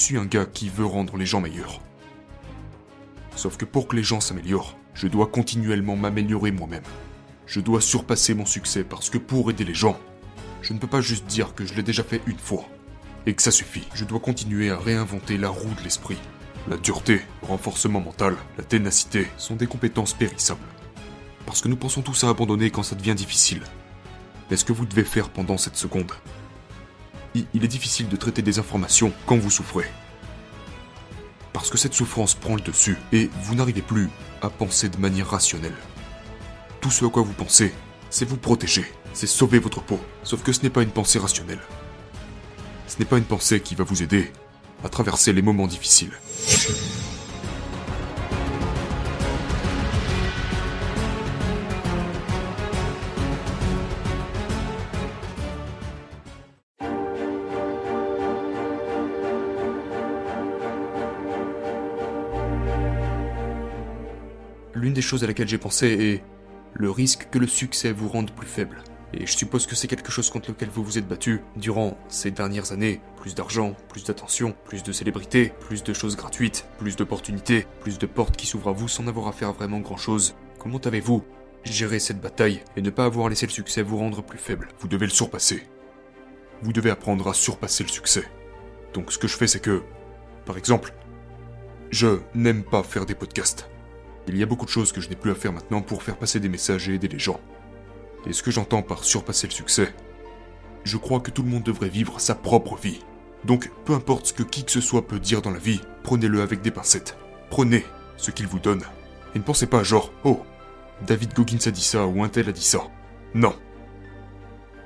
suis un gars qui veut rendre les gens meilleurs. Sauf que pour que les gens s'améliorent, je dois continuellement m'améliorer moi-même. Je dois surpasser mon succès parce que pour aider les gens, je ne peux pas juste dire que je l'ai déjà fait une fois et que ça suffit. Je dois continuer à réinventer la roue de l'esprit. La dureté, le renforcement mental, la ténacité sont des compétences périssables. Parce que nous pensons tous à abandonner quand ça devient difficile. Mais ce que vous devez faire pendant cette seconde? Il, est difficile de traiter des informations quand vous souffrez. Parce que cette souffrance prend le dessus et vous n'arrivez plus à penser de manière rationnelle. Tout ce à quoi vous pensez, c'est vous protéger, c'est sauver votre peau. Sauf que ce n'est pas une pensée rationnelle. Ce n'est pas une pensée qui va vous aider à traverser les moments difficiles. L'une des choses à laquelle j'ai pensé est le risque que le succès vous rende plus faible. Et je suppose que c'est quelque chose contre lequel vous vous êtes battu durant ces dernières années. Plus d'argent, plus d'attention, plus de célébrité, plus de choses gratuites, plus d'opportunités, plus de portes qui s'ouvrent à vous sans avoir à faire vraiment grand chose. Comment avez-vous géré cette bataille et ne pas avoir laissé le succès vous rendre plus faible? Vous devez le surpasser. Vous devez apprendre à surpasser le succès. Donc ce que je fais c'est que, par exemple, je n'aime pas faire des podcasts. Il y a beaucoup de choses que je n'ai plus à faire maintenant pour faire passer des messages et aider les gens. Et ce que j'entends par surpasser le succès, je crois que tout le monde devrait vivre sa propre vie. Donc, peu importe ce que qui que ce soit peut dire dans la vie, prenez-le avec des pincettes. Prenez ce qu'il vous donne. Et ne pensez pas genre, oh, David Goggins a dit ça ou un tel a dit ça. Non.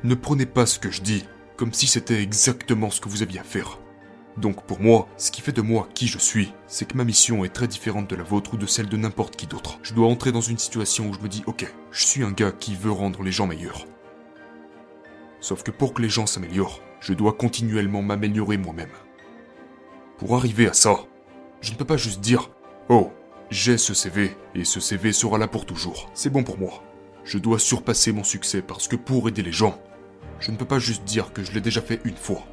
Ne prenez pas ce que je dis comme si c'était exactement ce que vous aviez à faire. Donc pour moi, ce qui fait de moi qui je suis, c'est que ma mission est très différente de la vôtre ou de celle de n'importe qui d'autre. Je dois entrer dans une situation où je me dis, ok, je suis un gars qui veut rendre les gens meilleurs. Sauf que pour que les gens s'améliorent, je dois continuellement m'améliorer moi-même. Pour arriver à ça, je ne peux pas juste dire, oh, j'ai ce CV et ce CV sera là pour toujours. C'est bon pour moi. Je dois surpasser mon succès parce que pour aider les gens, je ne peux pas juste dire que je l'ai déjà fait une fois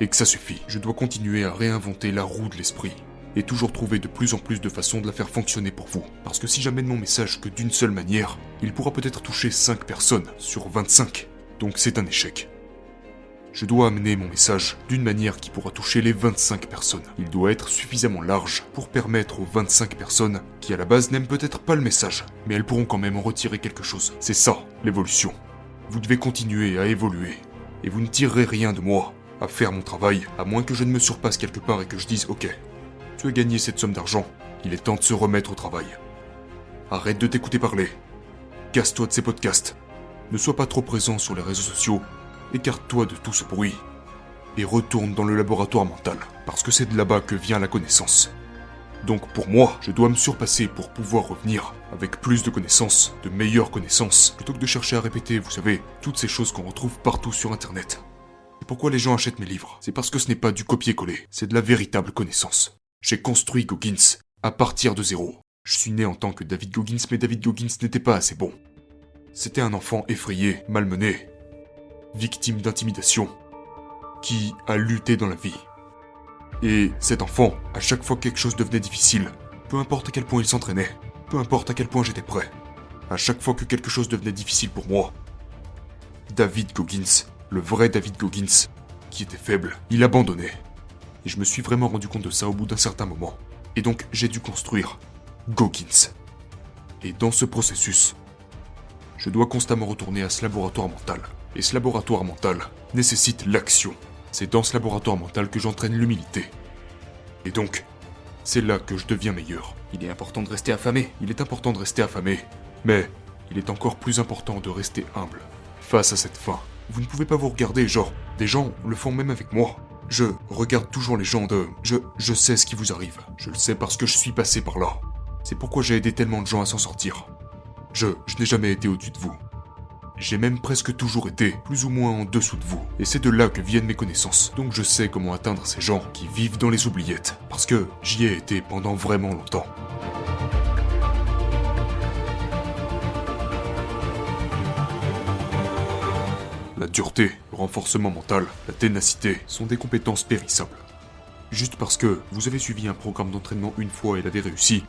et que ça suffit. Je dois continuer à réinventer la roue de l'esprit et toujours trouver de plus en plus de façons de la faire fonctionner pour vous. Parce que si j'amène mon message que d'une seule manière, il pourra peut-être toucher 5 personnes sur 25. Donc c'est un échec. Je dois amener mon message d'une manière qui pourra toucher les 25 personnes. Il doit être suffisamment large pour permettre aux 25 personnes qui à la base n'aiment peut-être pas le message, mais elles pourront quand même en retirer quelque chose. C'est ça, l'évolution. Vous devez continuer à évoluer. Et vous ne tirerez rien de moi à faire mon travail, à moins que je ne me surpasse quelque part et que je dise ok, tu as gagné cette somme d'argent, il est temps de se remettre au travail. Arrête de t'écouter parler. Casse-toi de ces podcasts. Ne sois pas trop présent sur les réseaux sociaux. Écarte-toi de tout ce bruit. Et retourne dans le laboratoire mental, parce que c'est de là-bas que vient la connaissance. Donc pour moi, je dois me surpasser pour pouvoir revenir avec plus de connaissances, de meilleures connaissances, plutôt que de chercher à répéter, vous savez, toutes ces choses qu'on retrouve partout sur Internet. Pourquoi les gens achètent mes livres? C'est parce que ce n'est pas du copier-coller, c'est de la véritable connaissance. J'ai construit Goggins à partir de zéro. Je suis né en tant que David Goggins, mais David Goggins n'était pas assez bon. C'était un enfant effrayé, malmené, victime d'intimidation, qui a lutté dans la vie. Et cet enfant, à chaque fois que quelque chose devenait difficile, peu importe à quel point il s'entraînait, peu importe à quel point j'étais prêt, à chaque fois que quelque chose devenait difficile pour moi, David Goggins, le vrai David Goggins, qui était faible, il abandonnait. Et je me suis vraiment rendu compte de ça au bout d'un certain moment. Et donc j'ai dû construire Goggins. Et dans ce processus, je dois constamment retourner à ce laboratoire mental. Et ce laboratoire mental nécessite l'action. C'est dans ce laboratoire mental que j'entraîne l'humilité. Et donc, c'est là que je deviens meilleur. Il est important de rester affamé, il est important de rester affamé. Mais il est encore plus important de rester humble face à cette faim. Vous ne pouvez pas vous regarder, genre, des gens le font même avec moi. Je regarde toujours les gens de... Je, je sais ce qui vous arrive. Je le sais parce que je suis passé par là. C'est pourquoi j'ai aidé tellement de gens à s'en sortir. Je, je n'ai jamais été au-dessus de vous. J'ai même presque toujours été plus ou moins en dessous de vous. Et c'est de là que viennent mes connaissances. Donc je sais comment atteindre ces gens qui vivent dans les oubliettes. Parce que j'y ai été pendant vraiment longtemps. La dureté, le renforcement mental, la ténacité sont des compétences périssables. juste parce que vous avez suivi un programme d'entraînement une fois et l'avez réussi,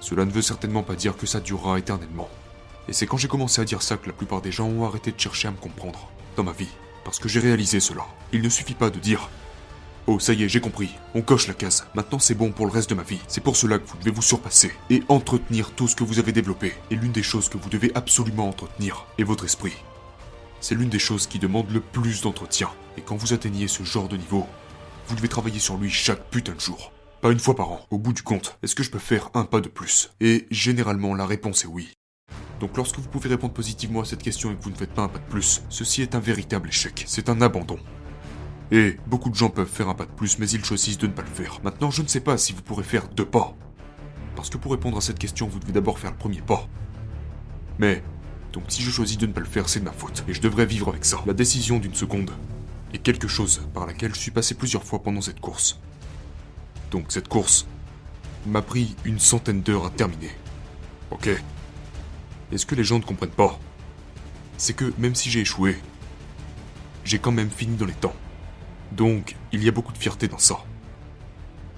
cela ne veut certainement pas dire que ça durera éternellement. Et c'est quand j'ai commencé à dire ça que la plupart des gens ont arrêté de chercher à me comprendre, dans ma vie. Parce que j'ai réalisé cela. Il ne suffit pas de dire Oh, ça y est, j'ai compris. On coche la case. Maintenant, c'est bon pour le reste de ma vie. C'est pour cela que vous devez vous surpasser et entretenir tout ce que vous avez développé. Et l'une des choses que vous devez absolument entretenir est votre esprit. C'est l'une des choses qui demande le plus d'entretien. Et quand vous atteignez ce genre de niveau, vous devez travailler sur lui chaque putain de jour. Pas une fois par an. Au bout du compte, est-ce que je peux faire un pas de plus? Et généralement, la réponse est oui. Donc lorsque vous pouvez répondre positivement à cette question et que vous ne faites pas un pas de plus, ceci est un véritable échec. C'est un abandon. Et beaucoup de gens peuvent faire un pas de plus, mais ils choisissent de ne pas le faire. Maintenant, je ne sais pas si vous pourrez faire deux pas. Parce que pour répondre à cette question, vous devez d'abord faire le premier pas. Mais, donc si je choisis de ne pas le faire, c'est de ma faute. Et je devrais vivre avec ça. La décision d'une seconde est quelque chose par laquelle je suis passé plusieurs fois pendant cette course. Donc cette course m'a pris une centaine d'heures à terminer. Ok Et ce que les gens ne comprennent pas, c'est que même si j'ai échoué, j'ai quand même fini dans les temps. Donc, il y a beaucoup de fierté dans ça.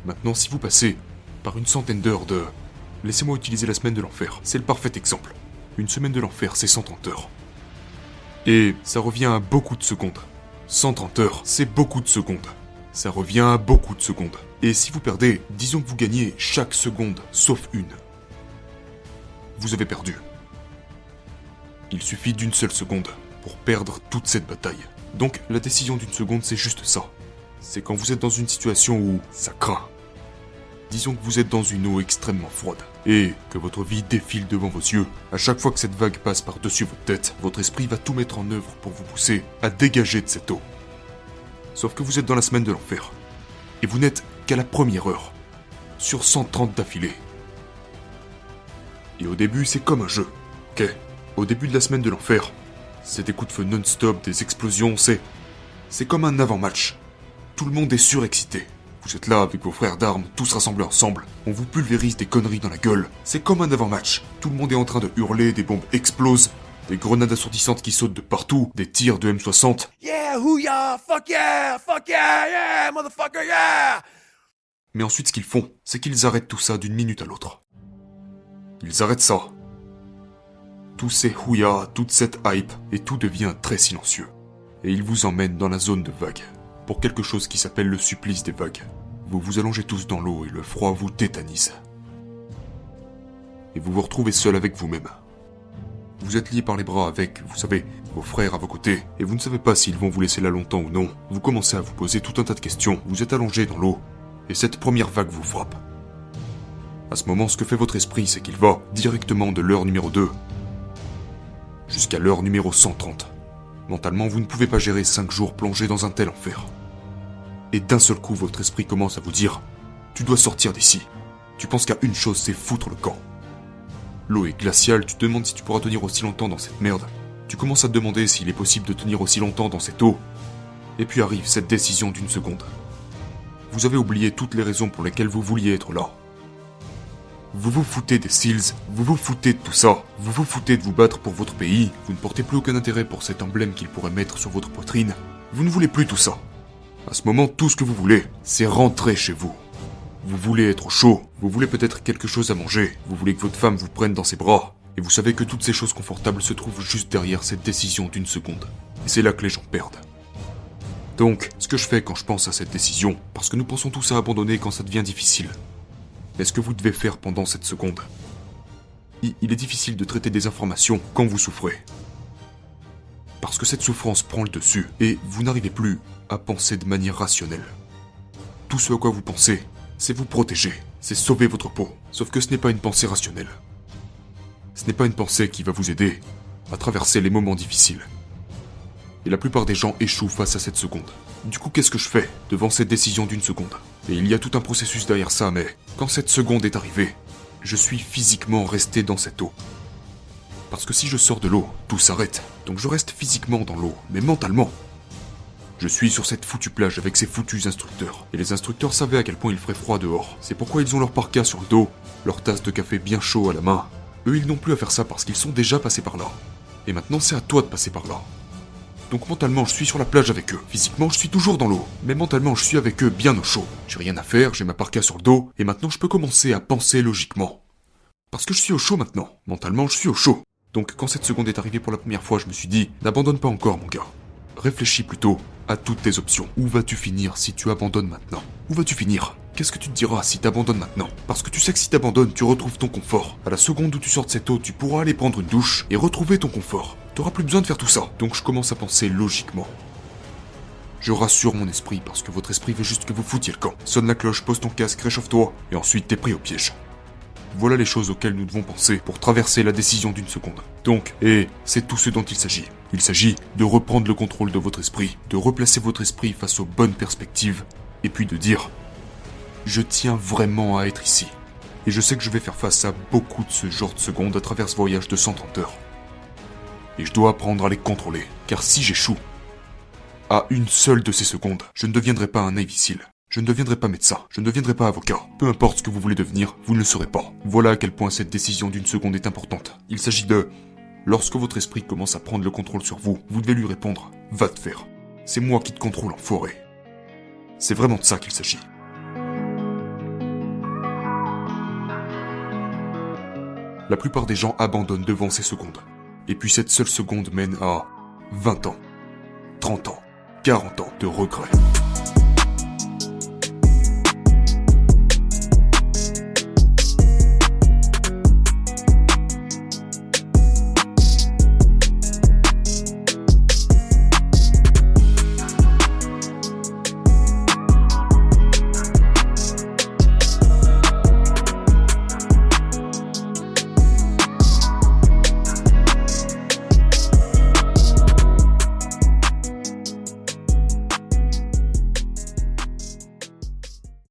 Maintenant, si vous passez par une centaine d'heures de... Laissez-moi utiliser la semaine de l'enfer, c'est le parfait exemple. Une semaine de l'enfer, c'est 130 heures. Et ça revient à beaucoup de secondes. 130 heures, c'est beaucoup de secondes. Ça revient à beaucoup de secondes. Et si vous perdez, disons que vous gagnez chaque seconde, sauf une. Vous avez perdu. Il suffit d'une seule seconde pour perdre toute cette bataille. Donc la décision d'une seconde, c'est juste ça. C'est quand vous êtes dans une situation où ça craint. Disons que vous êtes dans une eau extrêmement froide et que votre vie défile devant vos yeux. À chaque fois que cette vague passe par-dessus votre tête, votre esprit va tout mettre en œuvre pour vous pousser à dégager de cette eau. Sauf que vous êtes dans la semaine de l'enfer. Et vous n'êtes qu'à la première heure. Sur 130 d'affilée. Et au début, c'est comme un jeu. Ok Au début de la semaine de l'enfer, c'est des coups de feu non-stop, des explosions, c'est. C'est comme un avant-match. Tout le monde est surexcité. Vous êtes là avec vos frères d'armes, tous rassemblés ensemble. On vous pulvérise des conneries dans la gueule. C'est comme un avant-match. Tout le monde est en train de hurler, des bombes explosent, des grenades assourdissantes qui sautent de partout, des tirs de M60. Yeah, hoo-ya, fuck yeah, fuck yeah, yeah, motherfucker, yeah! Mais ensuite, ce qu'ils font, c'est qu'ils arrêtent tout ça d'une minute à l'autre. Ils arrêtent ça. Tous ces houillas, toute cette hype, et tout devient très silencieux. Et ils vous emmènent dans la zone de vagues, pour quelque chose qui s'appelle le supplice des vagues. Vous vous allongez tous dans l'eau et le froid vous tétanise. Et vous vous retrouvez seul avec vous-même. Vous êtes lié par les bras avec, vous savez, vos frères à vos côtés, et vous ne savez pas s'ils vont vous laisser là longtemps ou non. Vous commencez à vous poser tout un tas de questions, vous êtes allongé dans l'eau, et cette première vague vous frappe. À ce moment, ce que fait votre esprit, c'est qu'il va directement de l'heure numéro 2 jusqu'à l'heure numéro 130. Mentalement, vous ne pouvez pas gérer 5 jours plongés dans un tel enfer. Et d'un seul coup, votre esprit commence à vous dire Tu dois sortir d'ici. Tu penses qu'à une chose, c'est foutre le camp. L'eau est glaciale, tu te demandes si tu pourras tenir aussi longtemps dans cette merde. Tu commences à te demander s'il est possible de tenir aussi longtemps dans cette eau. Et puis arrive cette décision d'une seconde. Vous avez oublié toutes les raisons pour lesquelles vous vouliez être là. Vous vous foutez des SEALs, vous vous foutez de tout ça, vous vous foutez de vous battre pour votre pays, vous ne portez plus aucun intérêt pour cet emblème qu'il pourrait mettre sur votre poitrine. Vous ne voulez plus tout ça. À ce moment, tout ce que vous voulez, c'est rentrer chez vous. Vous voulez être au chaud, vous voulez peut-être quelque chose à manger, vous voulez que votre femme vous prenne dans ses bras, et vous savez que toutes ces choses confortables se trouvent juste derrière cette décision d'une seconde. Et c'est là que les gens perdent. Donc, ce que je fais quand je pense à cette décision, parce que nous pensons tous à abandonner quand ça devient difficile, est ce que vous devez faire pendant cette seconde? Il est difficile de traiter des informations quand vous souffrez. Parce que cette souffrance prend le dessus et vous n'arrivez plus à penser de manière rationnelle. Tout ce à quoi vous pensez, c'est vous protéger, c'est sauver votre peau. Sauf que ce n'est pas une pensée rationnelle. Ce n'est pas une pensée qui va vous aider à traverser les moments difficiles. Et la plupart des gens échouent face à cette seconde. Du coup, qu'est-ce que je fais devant cette décision d'une seconde? Et il y a tout un processus derrière ça, mais quand cette seconde est arrivée, je suis physiquement resté dans cette eau. Parce que si je sors de l'eau, tout s'arrête. Donc je reste physiquement dans l'eau, mais mentalement. Je suis sur cette foutue plage avec ces foutus instructeurs. Et les instructeurs savaient à quel point il ferait froid dehors. C'est pourquoi ils ont leur parka sur le dos, leur tasse de café bien chaud à la main. Eux, ils n'ont plus à faire ça parce qu'ils sont déjà passés par là. Et maintenant, c'est à toi de passer par là. Donc mentalement, je suis sur la plage avec eux. Physiquement, je suis toujours dans l'eau. Mais mentalement, je suis avec eux bien au chaud. J'ai rien à faire, j'ai ma parka sur le dos, et maintenant je peux commencer à penser logiquement. Parce que je suis au chaud maintenant. Mentalement, je suis au chaud. Donc quand cette seconde est arrivée pour la première fois, je me suis dit, n'abandonne pas encore mon gars. Réfléchis plutôt à toutes tes options. Où vas-tu finir si tu abandonnes maintenant? Où vas-tu finir? Qu'est-ce que tu te diras si t'abandonnes maintenant? Parce que tu sais que si t'abandonnes, tu retrouves ton confort. À la seconde où tu sors de cette eau, tu pourras aller prendre une douche et retrouver ton confort. T'auras plus besoin de faire tout ça. Donc je commence à penser logiquement. Je rassure mon esprit parce que votre esprit veut juste que vous foutiez le camp. Sonne la cloche, pose ton casque, réchauffe-toi, et ensuite t'es pris au piège. Voilà les choses auxquelles nous devons penser pour traverser la décision d'une seconde. Donc, et c'est tout ce dont il s'agit. Il s'agit de reprendre le contrôle de votre esprit, de replacer votre esprit face aux bonnes perspectives, et puis de dire Je tiens vraiment à être ici. Et je sais que je vais faire face à beaucoup de ce genre de secondes à travers ce voyage de 130 heures. Et je dois apprendre à les contrôler, car si j'échoue, à une seule de ces secondes, je ne deviendrai pas un Navy je ne deviendrai pas médecin, je ne deviendrai pas avocat. Peu importe ce que vous voulez devenir, vous ne le serez pas. Voilà à quel point cette décision d'une seconde est importante. Il s'agit de... Lorsque votre esprit commence à prendre le contrôle sur vous, vous devez lui répondre ⁇ Va te faire ⁇ C'est moi qui te contrôle en forêt. C'est vraiment de ça qu'il s'agit. La plupart des gens abandonnent devant ces secondes. Et puis cette seule seconde mène à 20 ans, 30 ans, 40 ans de regrets.